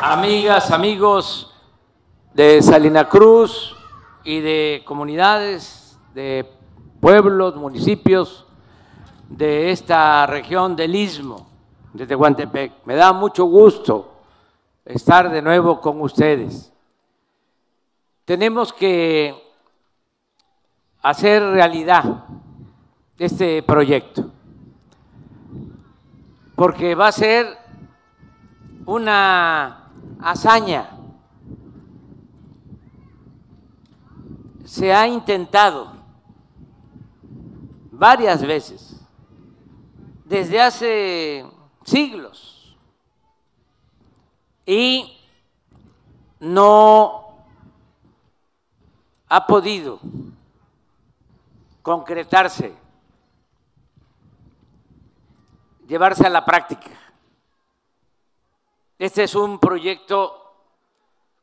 amigas, amigos de Salina Cruz y de comunidades, de pueblos, municipios de esta región del Istmo de Tehuantepec. Me da mucho gusto estar de nuevo con ustedes. Tenemos que hacer realidad este proyecto, porque va a ser una hazaña. Se ha intentado varias veces, desde hace siglos, y no ha podido concretarse, llevarse a la práctica. Este es un proyecto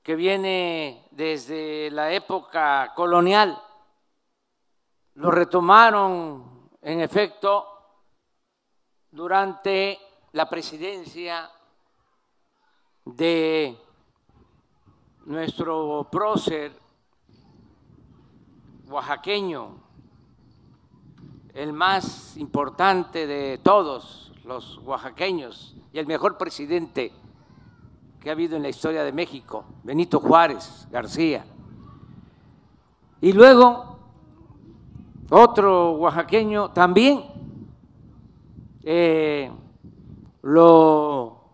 que viene desde la época colonial. Lo retomaron, en efecto, durante la presidencia de nuestro prócer oaxaqueño, el más importante de todos los oaxaqueños y el mejor presidente que ha habido en la historia de México, Benito Juárez García. Y luego otro oaxaqueño también eh, lo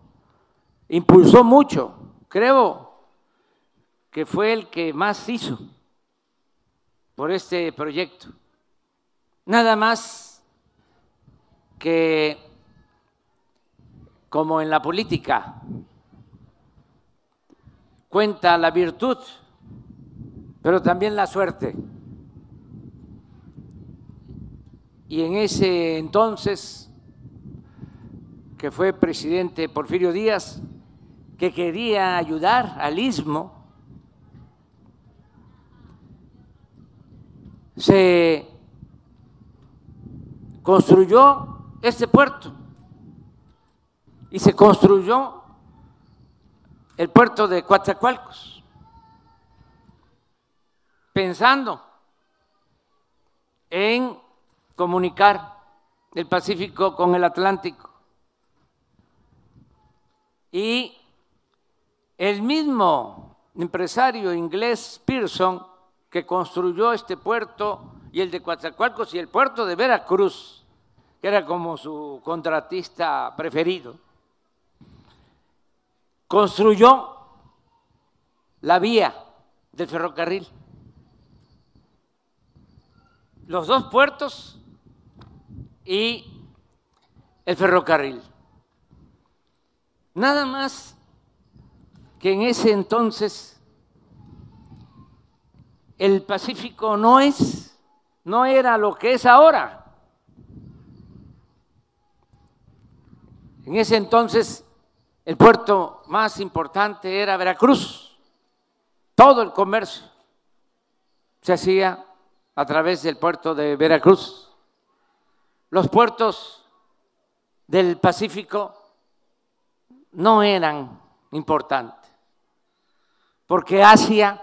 impulsó mucho, creo que fue el que más hizo por este proyecto. Nada más que como en la política, cuenta la virtud, pero también la suerte. Y en ese entonces, que fue presidente Porfirio Díaz, que quería ayudar al istmo, se construyó este puerto y se construyó el puerto de Coatzacoalcos, pensando en comunicar el Pacífico con el Atlántico. Y el mismo empresario inglés Pearson, que construyó este puerto y el de Coatzacoalcos y el puerto de Veracruz, que era como su contratista preferido, construyó la vía del ferrocarril. Los dos puertos y el ferrocarril. Nada más que en ese entonces el Pacífico no es, no era lo que es ahora. En ese entonces el puerto más importante era Veracruz. Todo el comercio se hacía a través del puerto de Veracruz. Los puertos del Pacífico no eran importantes, porque Asia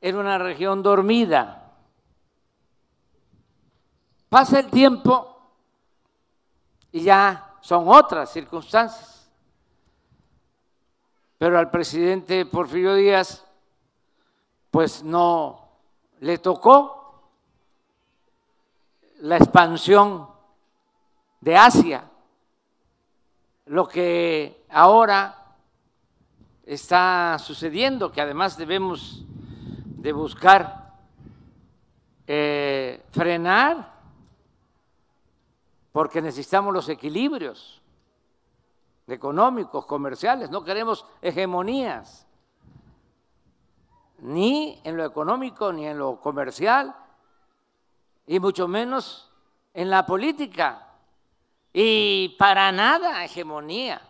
era una región dormida. Pasa el tiempo y ya son otras circunstancias pero al presidente Porfirio Díaz pues no le tocó la expansión de Asia, lo que ahora está sucediendo, que además debemos de buscar eh, frenar, porque necesitamos los equilibrios económicos, comerciales, no queremos hegemonías, ni en lo económico, ni en lo comercial, y mucho menos en la política, y para nada hegemonía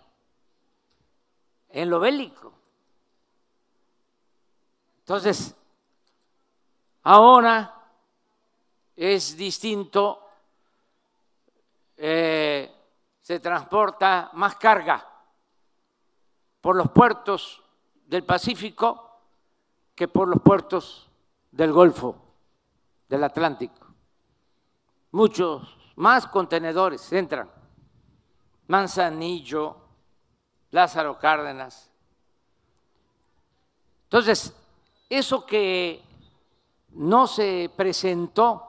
en lo bélico. Entonces, ahora es distinto. Eh, se transporta más carga por los puertos del Pacífico que por los puertos del Golfo, del Atlántico. Muchos más contenedores entran. Manzanillo, Lázaro Cárdenas. Entonces, eso que no se presentó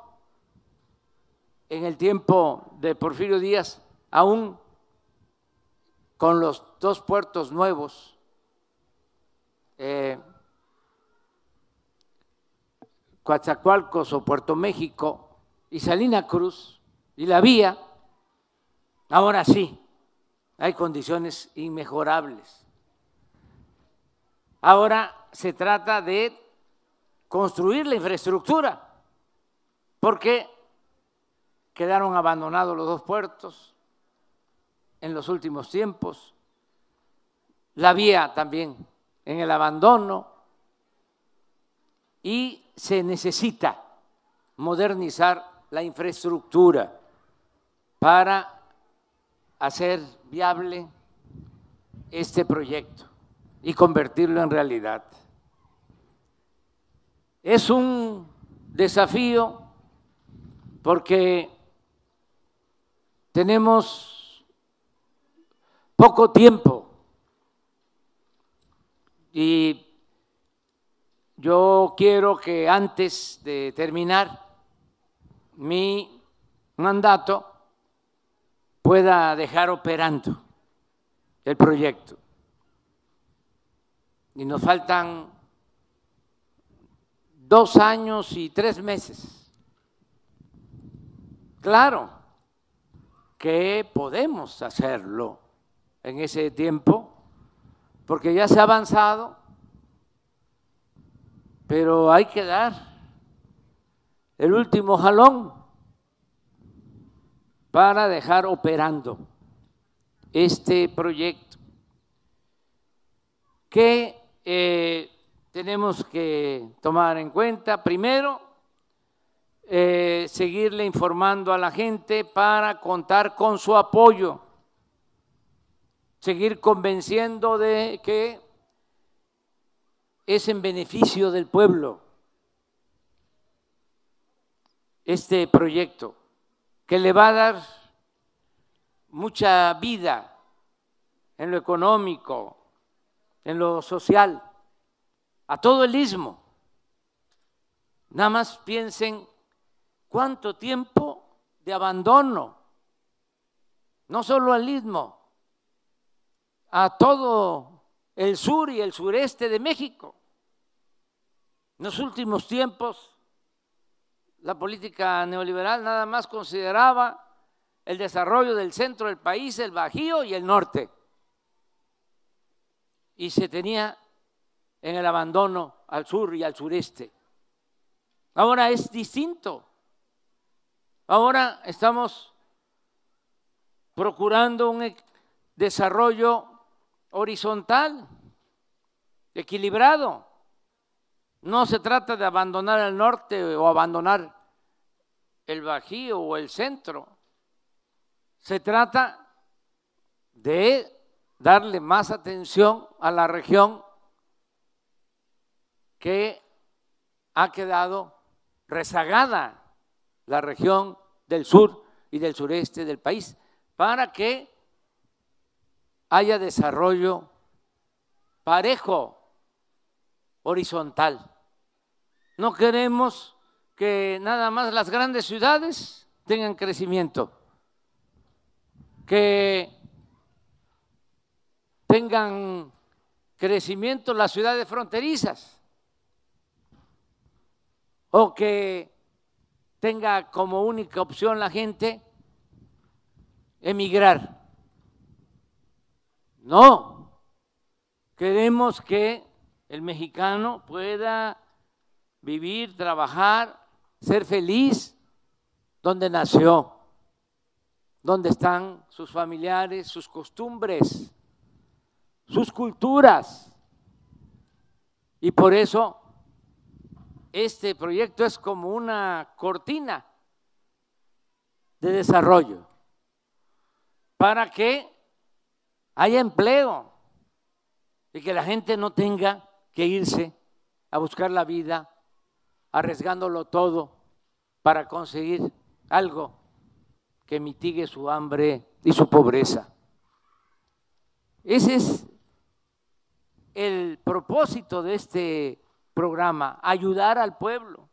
en el tiempo de Porfirio Díaz, aún con los dos puertos nuevos, eh, Coatzacoalcos o Puerto México y Salina Cruz y la vía, ahora sí, hay condiciones inmejorables. Ahora se trata de construir la infraestructura, porque quedaron abandonados los dos puertos en los últimos tiempos, la vía también en el abandono y se necesita modernizar la infraestructura para hacer viable este proyecto y convertirlo en realidad. Es un desafío porque tenemos poco tiempo y yo quiero que antes de terminar mi mandato pueda dejar operando el proyecto. Y nos faltan dos años y tres meses. Claro que podemos hacerlo en ese tiempo, porque ya se ha avanzado pero hay que dar el último jalón para dejar operando este proyecto que eh, tenemos que tomar en cuenta. Primero, eh, seguirle informando a la gente para contar con su apoyo, seguir convenciendo de que es en beneficio del pueblo este proyecto, que le va a dar mucha vida en lo económico, en lo social, a todo el istmo. Nada más piensen cuánto tiempo de abandono, no solo al istmo, a todo el sur y el sureste de México. En los últimos tiempos, la política neoliberal nada más consideraba el desarrollo del centro del país, el Bajío y el norte. Y se tenía en el abandono al sur y al sureste. Ahora es distinto. Ahora estamos procurando un desarrollo horizontal, equilibrado. No se trata de abandonar el norte o abandonar el Bajío o el centro. Se trata de darle más atención a la región que ha quedado rezagada, la región del sur y del sureste del país, para que haya desarrollo parejo, horizontal. No queremos que nada más las grandes ciudades tengan crecimiento, que tengan crecimiento las ciudades fronterizas o que tenga como única opción la gente emigrar. No, queremos que el mexicano pueda vivir, trabajar, ser feliz donde nació, donde están sus familiares, sus costumbres, sus culturas. Y por eso este proyecto es como una cortina de desarrollo para que haya empleo, y que la gente no tenga que irse a buscar la vida arriesgándolo todo para conseguir algo que mitigue su hambre y su pobreza. Ese es el propósito de este programa, ayudar al pueblo.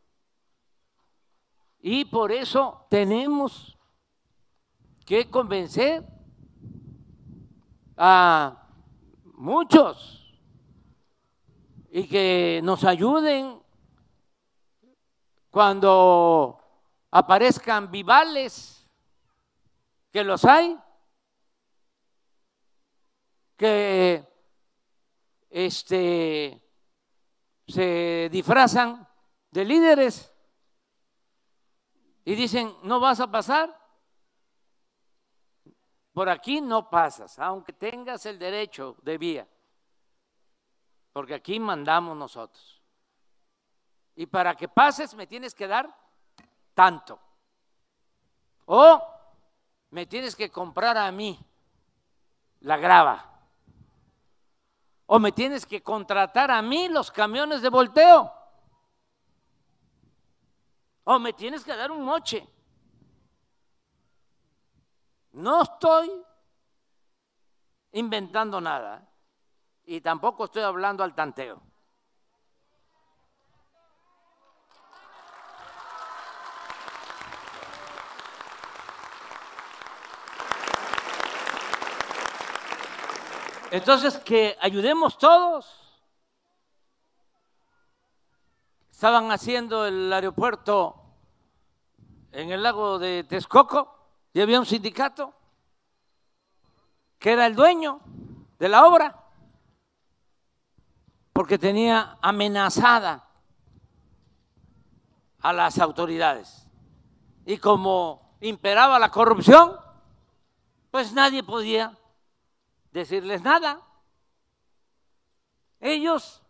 Y por eso tenemos que convencer a muchos y que nos ayuden cuando aparezcan vivales, que los hay, que este, se disfrazan de líderes y dicen, no vas a pasar, por aquí no pasas, aunque tengas el derecho de vía, porque aquí mandamos nosotros. Y para que pases me tienes que dar tanto. O me tienes que comprar a mí la grava. O me tienes que contratar a mí los camiones de volteo. O me tienes que dar un moche. No estoy inventando nada y tampoco estoy hablando al tanteo. Entonces, que ayudemos todos. Estaban haciendo el aeropuerto en el lago de Texcoco y había un sindicato que era el dueño de la obra porque tenía amenazada a las autoridades. Y como imperaba la corrupción, pues nadie podía decirles nada. Ellos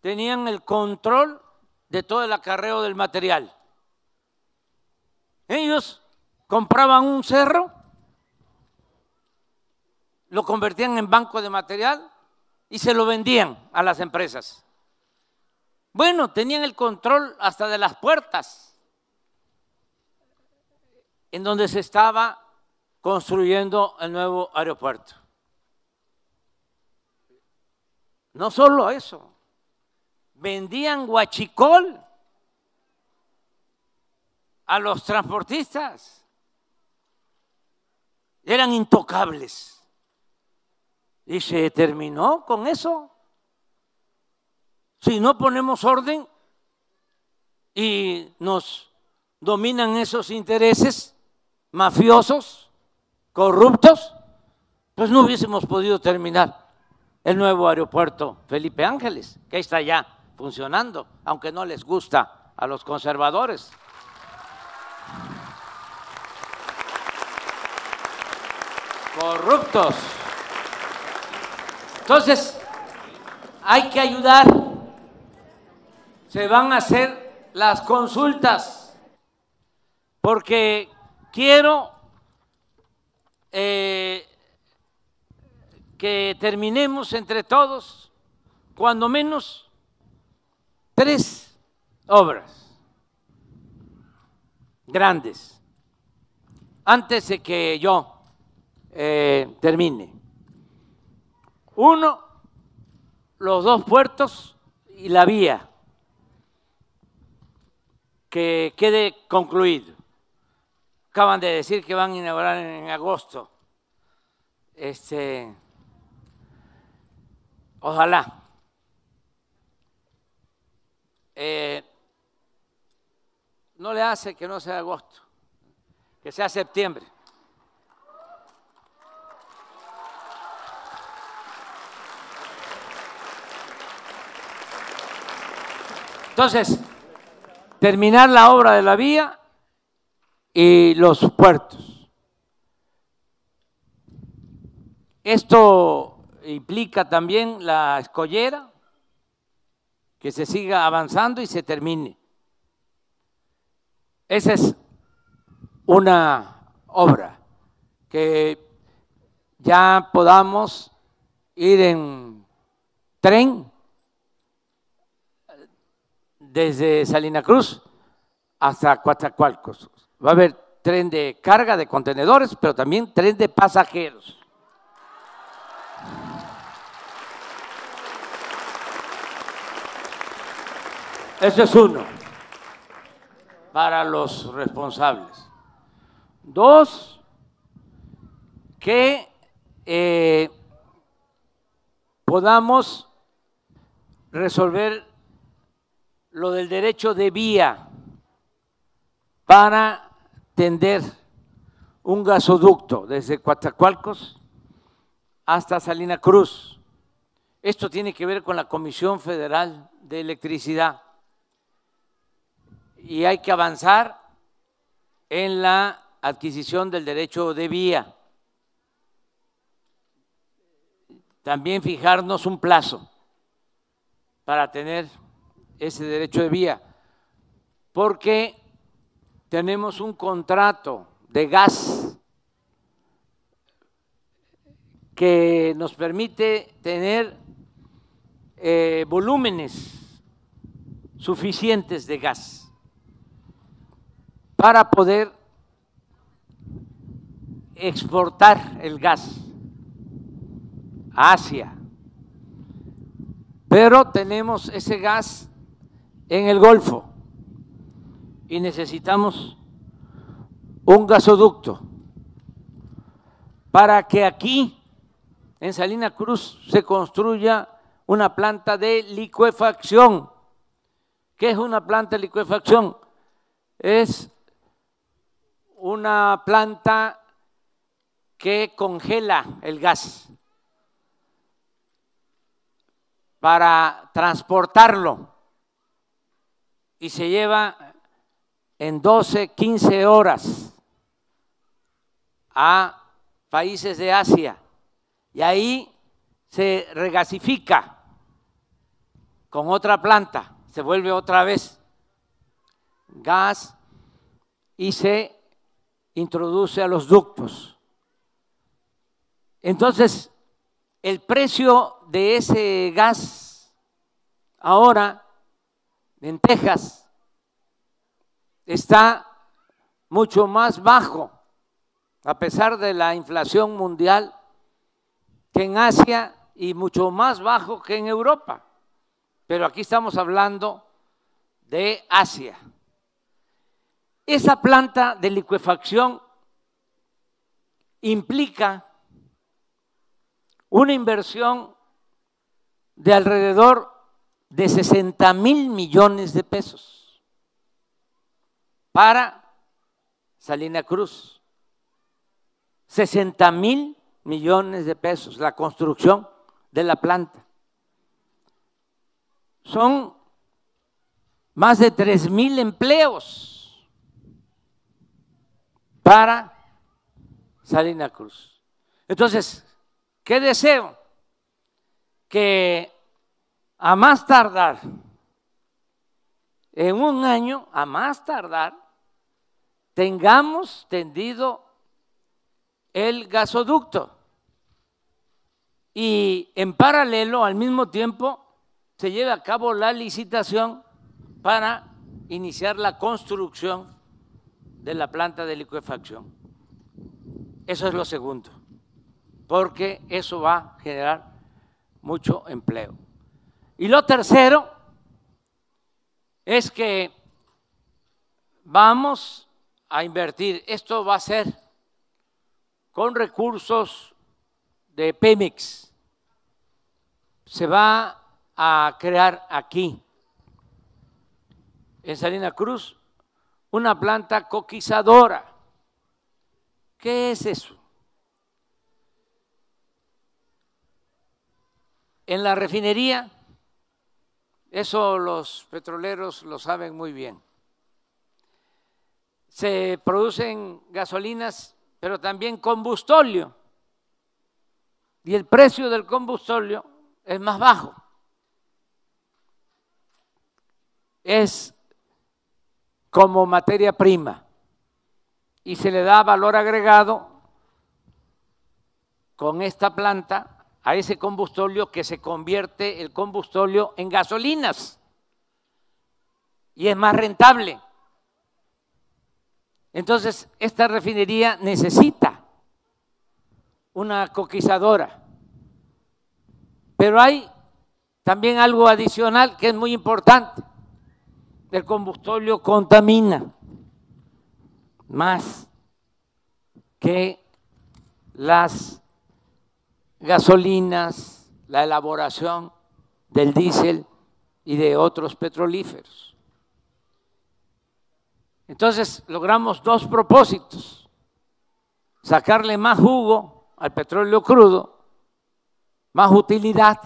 tenían el control de todo el acarreo del material. Ellos compraban un cerro, lo convertían en banco de material y se lo vendían a las empresas. Bueno, tenían el control hasta de las puertas en donde se estaba construyendo el nuevo aeropuerto. No solo eso, vendían guachicol a los transportistas. Eran intocables. Y se terminó con eso. Si no ponemos orden y nos dominan esos intereses mafiosos, corruptos, pues no hubiésemos podido terminar el nuevo aeropuerto Felipe Ángeles, que está ya funcionando, aunque no les gusta a los conservadores. Corruptos. Entonces, hay que ayudar. Se van a hacer las consultas, porque quiero eh, que terminemos entre todos, cuando menos, tres obras grandes, antes de que yo eh, termine. Uno, los dos puertos y la vía, que quede concluido. Acaban de decir que van a inaugurar en agosto. Este, Ojalá. Eh, no le hace que no sea agosto, que sea septiembre. Entonces, terminar la obra de la vía y los puertos. Esto implica también la escollera, que se siga avanzando y se termine. Esa es una obra que ya podamos ir en tren desde Salina Cruz hasta Coatzacoalcos. Va a haber tren de carga de contenedores, pero también tren de pasajeros. Eso es uno, para los responsables. Dos, que eh, podamos resolver lo del derecho de vía para tender un gasoducto desde Coatzacoalcos hasta Salina Cruz. Esto tiene que ver con la Comisión Federal de Electricidad y hay que avanzar en la adquisición del derecho de vía. También fijarnos un plazo para tener ese derecho de vía, porque tenemos un contrato de gas que nos permite tener eh, volúmenes suficientes de gas para poder exportar el gas a Asia. Pero tenemos ese gas en el Golfo y necesitamos un gasoducto para que aquí, en Salina Cruz, se construya una planta de licuefacción. ¿Qué es una planta de licuefacción? Es una planta que congela el gas para transportarlo y se lleva en 12, 15 horas a países de Asia y ahí se regasifica con otra planta, se vuelve otra vez gas y se introduce a los ductos. Entonces, el precio de ese gas ahora en Texas está mucho más bajo, a pesar de la inflación mundial, que en Asia y mucho más bajo que en Europa. Pero aquí estamos hablando de Asia. Esa planta de liquefacción implica una inversión de alrededor de 60 mil millones de pesos para Salina Cruz. 60 mil millones de pesos la construcción de la planta. Son más de 3 mil empleos para Salina Cruz. Entonces, ¿qué deseo? Que a más tardar, en un año, a más tardar, tengamos tendido el gasoducto. Y en paralelo, al mismo tiempo, se lleve a cabo la licitación para iniciar la construcción de la planta de liquefacción. Eso es lo segundo, porque eso va a generar mucho empleo. Y lo tercero es que vamos a invertir, esto va a ser con recursos de Pemex, se va a crear aquí, en Salina Cruz, una planta coquizadora. ¿Qué es eso? En la refinería eso los petroleros lo saben muy bien. Se producen gasolinas, pero también combustóleo. Y el precio del combustóleo es más bajo. Es como materia prima y se le da valor agregado con esta planta a ese combustóleo que se convierte el combustóleo en gasolinas y es más rentable. Entonces, esta refinería necesita una coquizadora. Pero hay también algo adicional que es muy importante. El combustóleo contamina más que las gasolinas, la elaboración del diésel y de otros petrolíferos. Entonces logramos dos propósitos, sacarle más jugo al petróleo crudo, más utilidad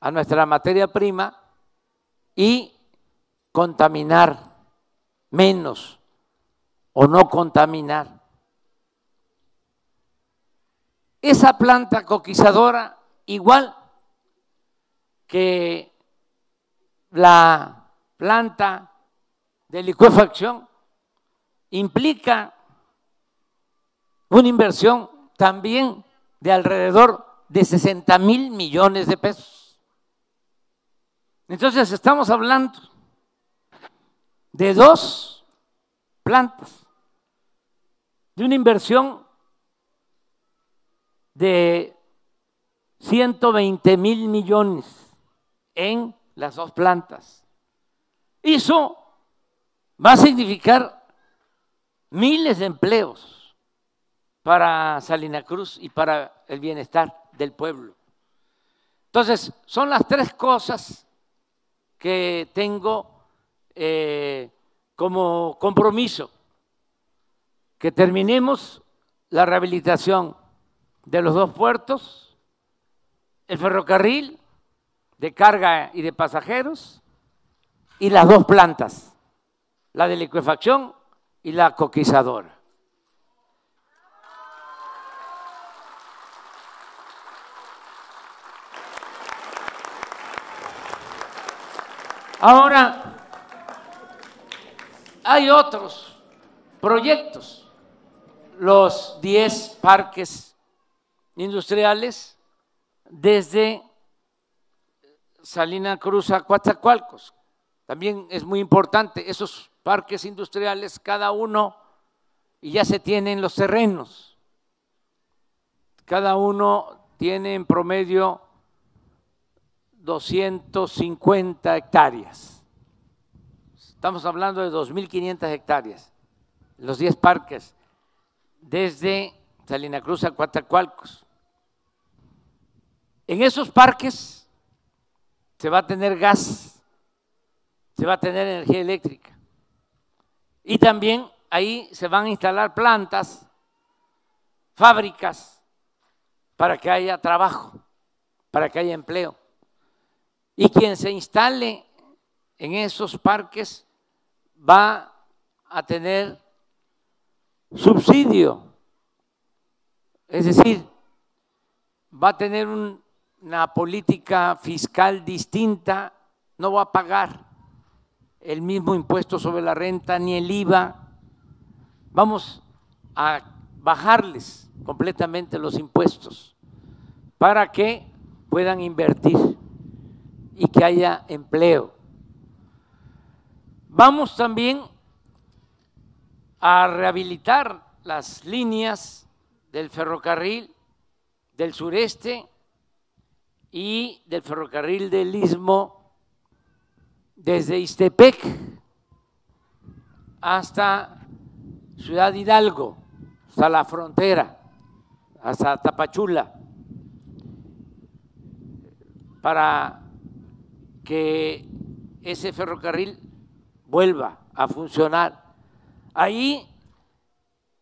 a nuestra materia prima y contaminar menos o no contaminar. Esa planta coquizadora, igual que la planta de licuefacción, implica una inversión también de alrededor de 60 mil millones de pesos. Entonces estamos hablando de dos plantas, de una inversión de 120 mil millones en las dos plantas. Eso va a significar miles de empleos para Salina Cruz y para el bienestar del pueblo. Entonces, son las tres cosas que tengo eh, como compromiso, que terminemos la rehabilitación de los dos puertos, el ferrocarril de carga y de pasajeros y las dos plantas, la de liquefacción y la coquizadora. Ahora, hay otros proyectos, los 10 parques industriales desde Salina Cruz a Coatzacoalcos. También es muy importante esos parques industriales, cada uno, y ya se tienen los terrenos. Cada uno tiene en promedio 250 hectáreas. Estamos hablando de 2.500 hectáreas, los 10 parques, desde Salina Cruz a Coatzacoalcos. En esos parques se va a tener gas, se va a tener energía eléctrica. Y también ahí se van a instalar plantas, fábricas, para que haya trabajo, para que haya empleo. Y quien se instale en esos parques va a tener subsidio, es decir, va a tener una política fiscal distinta, no va a pagar el mismo impuesto sobre la renta ni el IVA. Vamos a bajarles completamente los impuestos para que puedan invertir y que haya empleo. Vamos también a rehabilitar las líneas del ferrocarril del sureste y del ferrocarril del istmo desde Istepec hasta Ciudad Hidalgo, hasta la frontera, hasta Tapachula, para que ese ferrocarril vuelva a funcionar. Ahí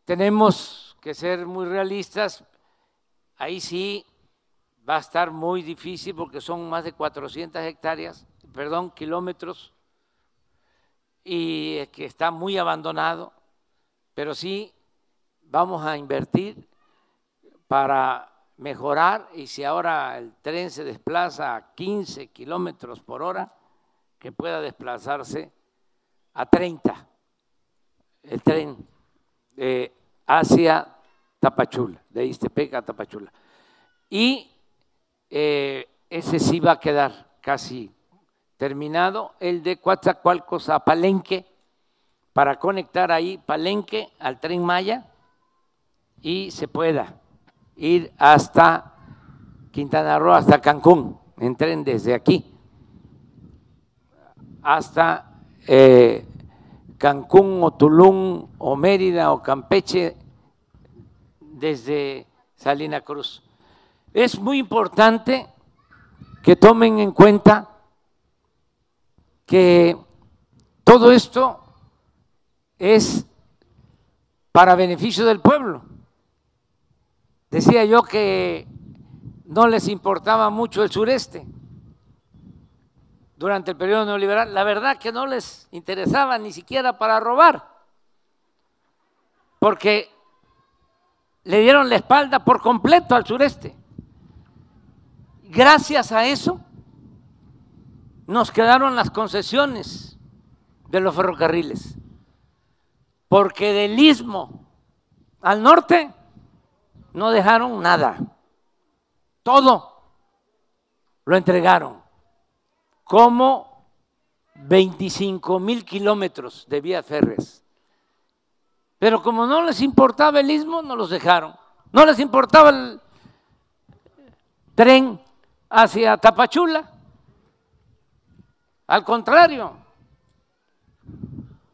tenemos que ser muy realistas, ahí sí va a estar muy difícil porque son más de 400 hectáreas perdón, kilómetros y que está muy abandonado, pero sí vamos a invertir para mejorar y si ahora el tren se desplaza a 15 kilómetros por hora, que pueda desplazarse a 30 el tren hacia Tapachula, de Istepec a Tapachula. Y eh, ese sí va a quedar casi terminado. El de Coatzacoalcos a Palenque, para conectar ahí Palenque al tren Maya y se pueda ir hasta Quintana Roo, hasta Cancún, en tren desde aquí hasta eh, Cancún o Tulum o Mérida o Campeche desde Salina Cruz. Es muy importante que tomen en cuenta que todo esto es para beneficio del pueblo. Decía yo que no les importaba mucho el sureste durante el periodo neoliberal. La verdad que no les interesaba ni siquiera para robar, porque le dieron la espalda por completo al sureste. Gracias a eso nos quedaron las concesiones de los ferrocarriles, porque del istmo al norte no dejaron nada, todo lo entregaron, como 25 mil kilómetros de vías férreas. Pero como no les importaba el istmo, no los dejaron. No les importaba el tren hacia Tapachula. Al contrario,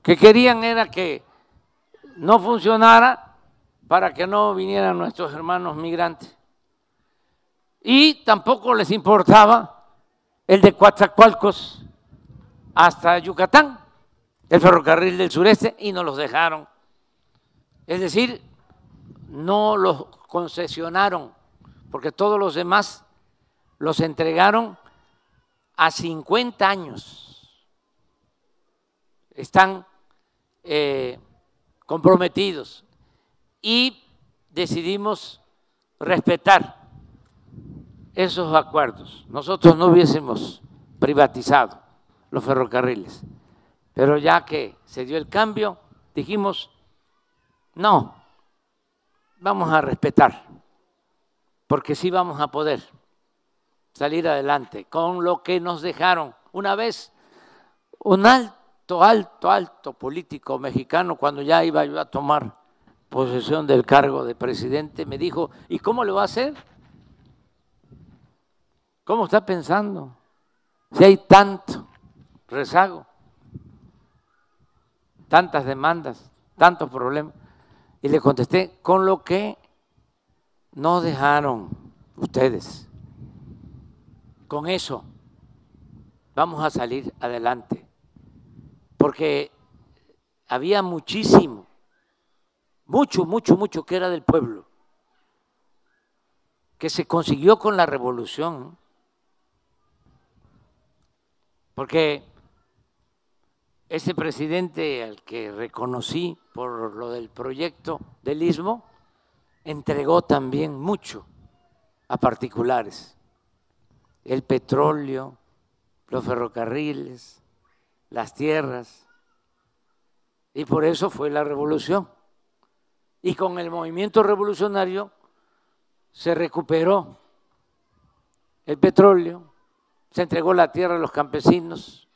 que querían era que no funcionara para que no vinieran nuestros hermanos migrantes. Y tampoco les importaba el de Coatzacoalcos hasta Yucatán, el ferrocarril del sureste, y nos los dejaron. Es decir, no los concesionaron, porque todos los demás los entregaron a 50 años. Están eh, comprometidos y decidimos respetar esos acuerdos. Nosotros no hubiésemos privatizado los ferrocarriles, pero ya que se dio el cambio, dijimos, no, vamos a respetar, porque sí vamos a poder salir adelante con lo que nos dejaron. Una vez, un alto, alto, alto político mexicano, cuando ya iba yo a tomar posesión del cargo de presidente, me dijo, ¿y cómo lo va a hacer? ¿Cómo está pensando? Si hay tanto rezago, tantas demandas, tantos problemas. Y le contesté, con lo que no dejaron ustedes con eso vamos a salir adelante, porque había muchísimo, mucho, mucho, mucho que era del pueblo, que se consiguió con la revolución, porque ese presidente al que reconocí por lo del proyecto del istmo, entregó también mucho a particulares el petróleo, los ferrocarriles, las tierras. Y por eso fue la revolución. Y con el movimiento revolucionario se recuperó el petróleo, se entregó la tierra a los campesinos,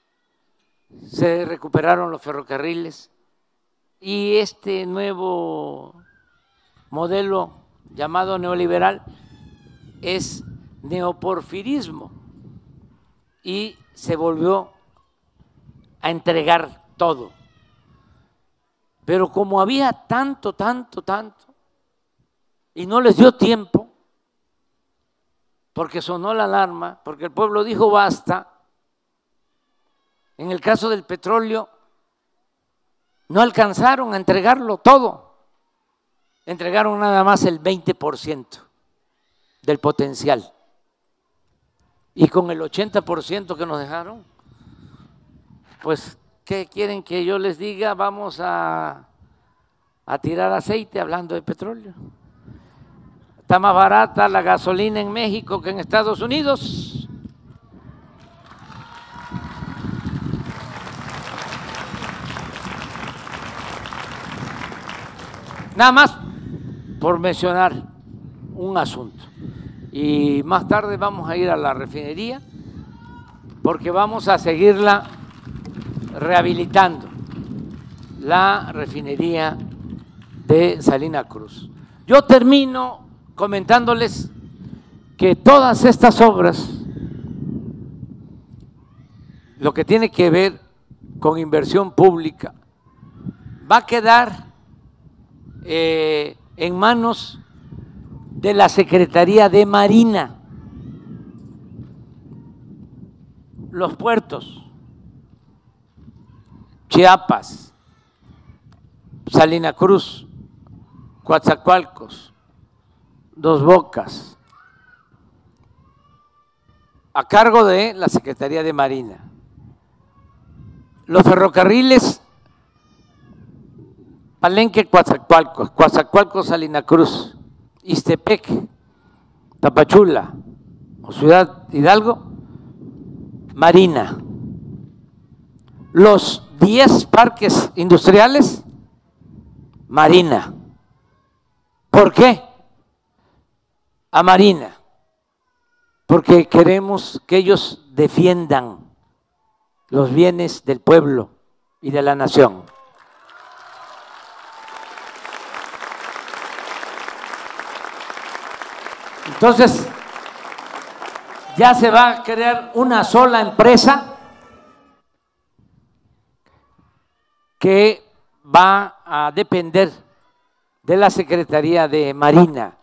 se recuperaron los ferrocarriles y este nuevo modelo llamado neoliberal es neoporfirismo y se volvió a entregar todo. Pero como había tanto, tanto, tanto, y no les dio tiempo, porque sonó la alarma, porque el pueblo dijo basta, en el caso del petróleo, no alcanzaron a entregarlo todo, entregaron nada más el 20% del potencial. Y con el 80% que nos dejaron, pues, ¿qué quieren que yo les diga? Vamos a, a tirar aceite hablando de petróleo. Está más barata la gasolina en México que en Estados Unidos. Nada más por mencionar un asunto. Y más tarde vamos a ir a la refinería porque vamos a seguirla rehabilitando, la refinería de Salina Cruz. Yo termino comentándoles que todas estas obras, lo que tiene que ver con inversión pública, va a quedar eh, en manos de la Secretaría de Marina. Los puertos, Chiapas, Salina Cruz, Coatzacoalcos, Dos Bocas, a cargo de la Secretaría de Marina. Los ferrocarriles. Palenque, Coatzacoalcos, Coatzacoalcos, Salina Cruz, Istepec, Tapachula o Ciudad Hidalgo, Marina. Los 10 parques industriales, Marina. ¿Por qué? A Marina. Porque queremos que ellos defiendan los bienes del pueblo y de la nación. Entonces, ya se va a crear una sola empresa que va a depender de la Secretaría de Marina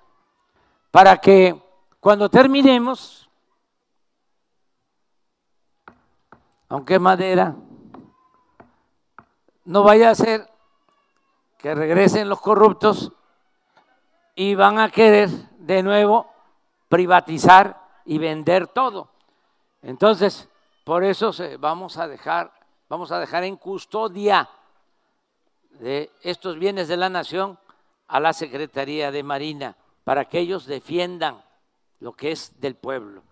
para que cuando terminemos, aunque madera, no vaya a ser que regresen los corruptos y van a querer de nuevo privatizar y vender todo. Entonces, por eso vamos a dejar, vamos a dejar en custodia de estos bienes de la nación a la Secretaría de Marina para que ellos defiendan lo que es del pueblo.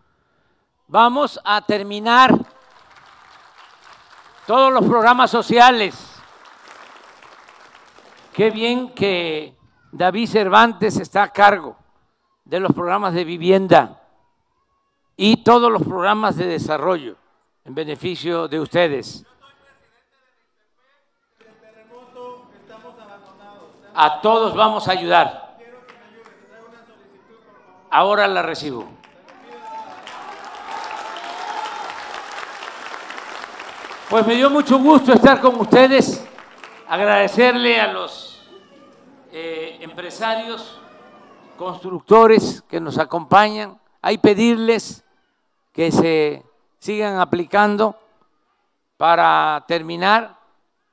Vamos a terminar todos los programas sociales. Qué bien que David Cervantes está a cargo de los programas de vivienda y todos los programas de desarrollo en beneficio de ustedes. A todos vamos a ayudar. Ahora la recibo. Pues me dio mucho gusto estar con ustedes, agradecerle a los eh, empresarios constructores que nos acompañan. Hay pedirles que se sigan aplicando para terminar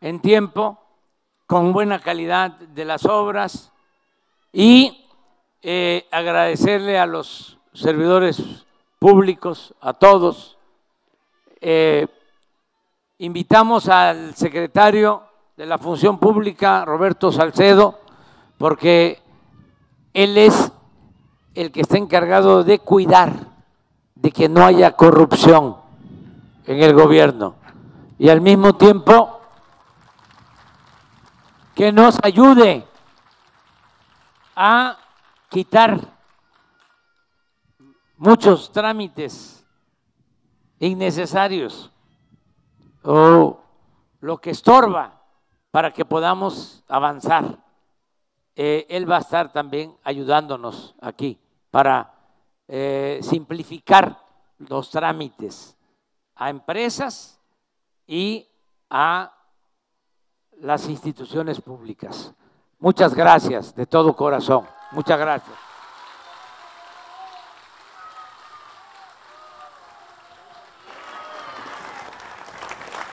en tiempo, con buena calidad de las obras y eh, agradecerle a los servidores públicos, a todos. Eh, invitamos al secretario de la Función Pública, Roberto Salcedo, porque él es el que está encargado de cuidar de que no haya corrupción en el gobierno y al mismo tiempo que nos ayude a quitar muchos trámites innecesarios o lo que estorba para que podamos avanzar. Eh, él va a estar también ayudándonos aquí para eh, simplificar los trámites a empresas y a las instituciones públicas. Muchas gracias de todo corazón. Muchas gracias.